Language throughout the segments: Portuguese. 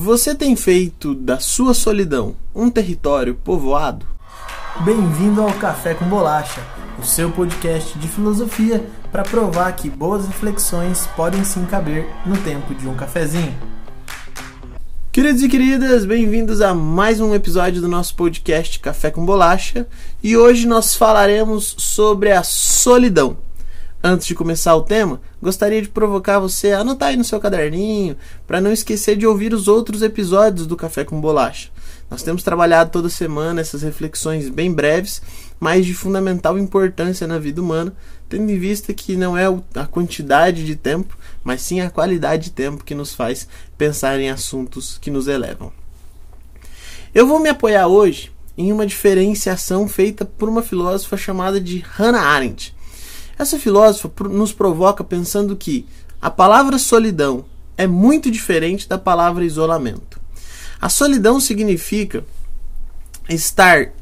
Você tem feito da sua solidão um território povoado? Bem-vindo ao Café com Bolacha, o seu podcast de filosofia para provar que boas reflexões podem sim caber no tempo de um cafezinho. Queridos e queridas, bem-vindos a mais um episódio do nosso podcast Café com Bolacha e hoje nós falaremos sobre a solidão. Antes de começar o tema, gostaria de provocar você a anotar aí no seu caderninho para não esquecer de ouvir os outros episódios do Café com Bolacha. Nós temos trabalhado toda semana essas reflexões bem breves, mas de fundamental importância na vida humana, tendo em vista que não é a quantidade de tempo, mas sim a qualidade de tempo que nos faz pensar em assuntos que nos elevam. Eu vou me apoiar hoje em uma diferenciação feita por uma filósofa chamada de Hannah Arendt essa filósofa nos provoca pensando que a palavra solidão é muito diferente da palavra isolamento. A solidão significa estar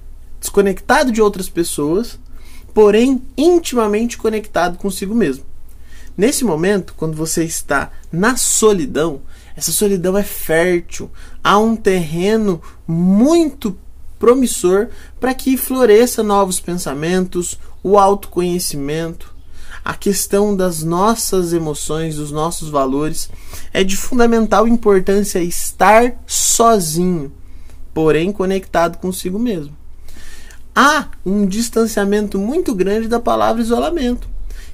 desconectado de outras pessoas, porém intimamente conectado consigo mesmo. Nesse momento, quando você está na solidão, essa solidão é fértil, há um terreno muito promissor para que floresça novos pensamentos, o autoconhecimento, a questão das nossas emoções, dos nossos valores. É de fundamental importância estar sozinho, porém conectado consigo mesmo. Há um distanciamento muito grande da palavra isolamento.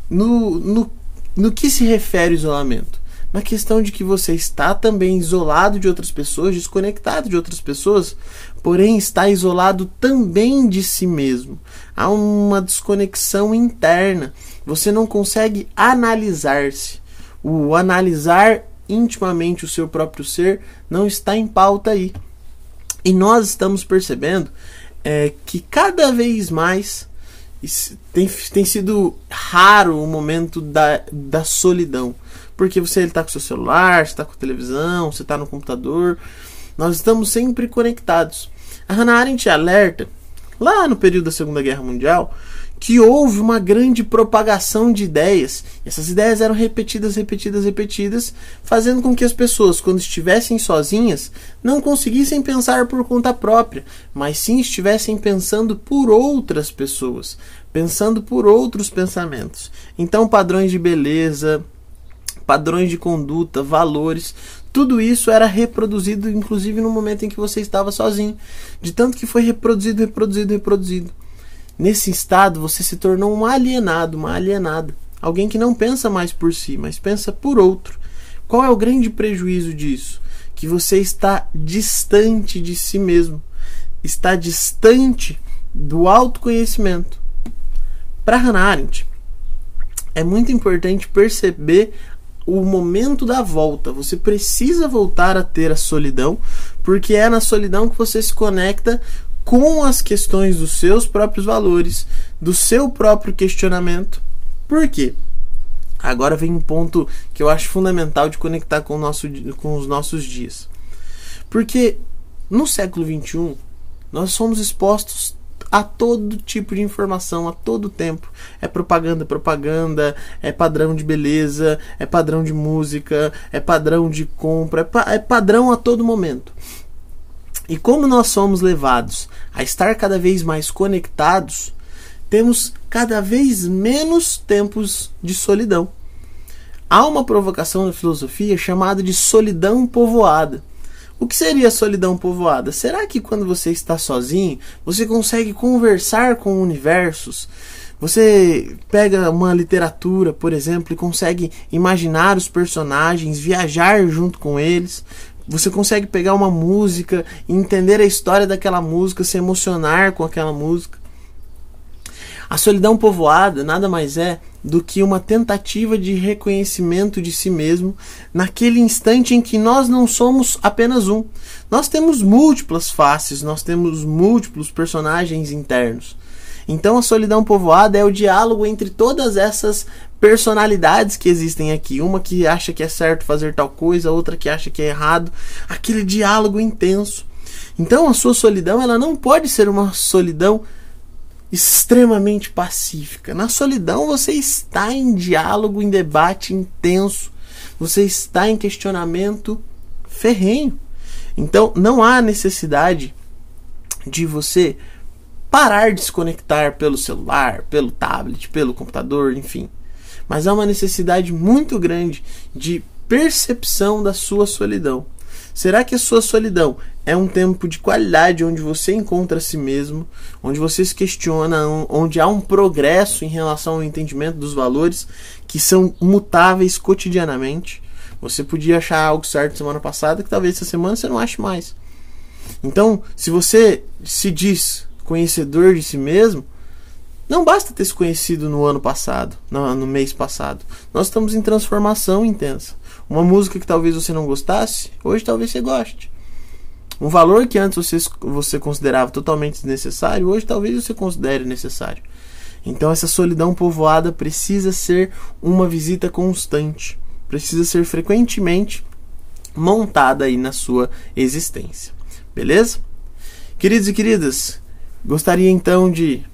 No, no, no que se refere isolamento? Na questão de que você está também isolado de outras pessoas, desconectado de outras pessoas, porém está isolado também de si mesmo. Há uma desconexão interna. Você não consegue analisar-se. O analisar intimamente o seu próprio ser não está em pauta aí. E nós estamos percebendo é, que cada vez mais tem, tem sido raro o momento da, da solidão porque você está com seu celular, está com televisão, você está no computador. Nós estamos sempre conectados. A Hannah Arendt alerta, lá no período da Segunda Guerra Mundial, que houve uma grande propagação de ideias. Essas ideias eram repetidas, repetidas, repetidas, fazendo com que as pessoas, quando estivessem sozinhas, não conseguissem pensar por conta própria, mas sim estivessem pensando por outras pessoas, pensando por outros pensamentos. Então, padrões de beleza, padrões de conduta, valores, tudo isso era reproduzido, inclusive no momento em que você estava sozinho. De tanto que foi reproduzido, reproduzido, reproduzido. Nesse estado, você se tornou um alienado, uma alienada. Alguém que não pensa mais por si, mas pensa por outro. Qual é o grande prejuízo disso? Que você está distante de si mesmo. Está distante do autoconhecimento. Para Hannah Arendt, é muito importante perceber o momento da volta. Você precisa voltar a ter a solidão, porque é na solidão que você se conecta com as questões dos seus próprios valores, do seu próprio questionamento. Por quê? Agora vem um ponto que eu acho fundamental de conectar com, nosso, com os nossos dias. Porque no século XXI, nós somos expostos a todo tipo de informação, a todo tempo. É propaganda, propaganda, é padrão de beleza, é padrão de música, é padrão de compra, é, pa é padrão a todo momento. E como nós somos levados a estar cada vez mais conectados, temos cada vez menos tempos de solidão. Há uma provocação na filosofia chamada de solidão povoada. O que seria solidão povoada? Será que quando você está sozinho, você consegue conversar com universos? Você pega uma literatura, por exemplo, e consegue imaginar os personagens, viajar junto com eles. Você consegue pegar uma música, entender a história daquela música, se emocionar com aquela música. A solidão povoada nada mais é do que uma tentativa de reconhecimento de si mesmo naquele instante em que nós não somos apenas um. Nós temos múltiplas faces, nós temos múltiplos personagens internos. Então a solidão povoada é o diálogo entre todas essas personalidades que existem aqui. Uma que acha que é certo fazer tal coisa, outra que acha que é errado. Aquele diálogo intenso. Então a sua solidão ela não pode ser uma solidão extremamente pacífica. Na solidão você está em diálogo, em debate intenso, você está em questionamento ferrenho. Então, não há necessidade de você parar de se conectar pelo celular, pelo tablet, pelo computador, enfim. Mas há uma necessidade muito grande de percepção da sua solidão. Será que a sua solidão é um tempo de qualidade onde você encontra a si mesmo, onde você se questiona, onde há um progresso em relação ao entendimento dos valores que são mutáveis cotidianamente? Você podia achar algo certo semana passada que talvez essa semana você não ache mais. Então, se você se diz conhecedor de si mesmo, não basta ter se conhecido no ano passado, no, mês passado. Nós estamos em transformação intensa. Uma música que talvez você não gostasse, hoje talvez você goste. Um valor que antes você, você considerava totalmente desnecessário, hoje talvez você considere necessário. Então essa solidão povoada precisa ser uma visita constante, precisa ser frequentemente montada aí na sua existência. Beleza? Queridos e queridas, gostaria então de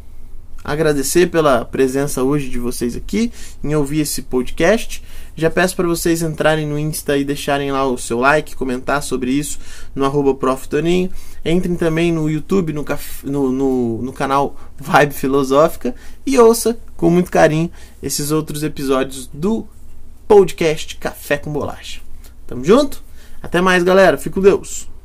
agradecer pela presença hoje de vocês aqui em ouvir esse podcast. Já peço para vocês entrarem no Insta e deixarem lá o seu like, comentar sobre isso no arroba Toninho. Entrem também no YouTube, no, no, no, no canal Vibe Filosófica e ouça com muito carinho esses outros episódios do podcast Café com Bolacha. Tamo junto? Até mais, galera. Fico com Deus.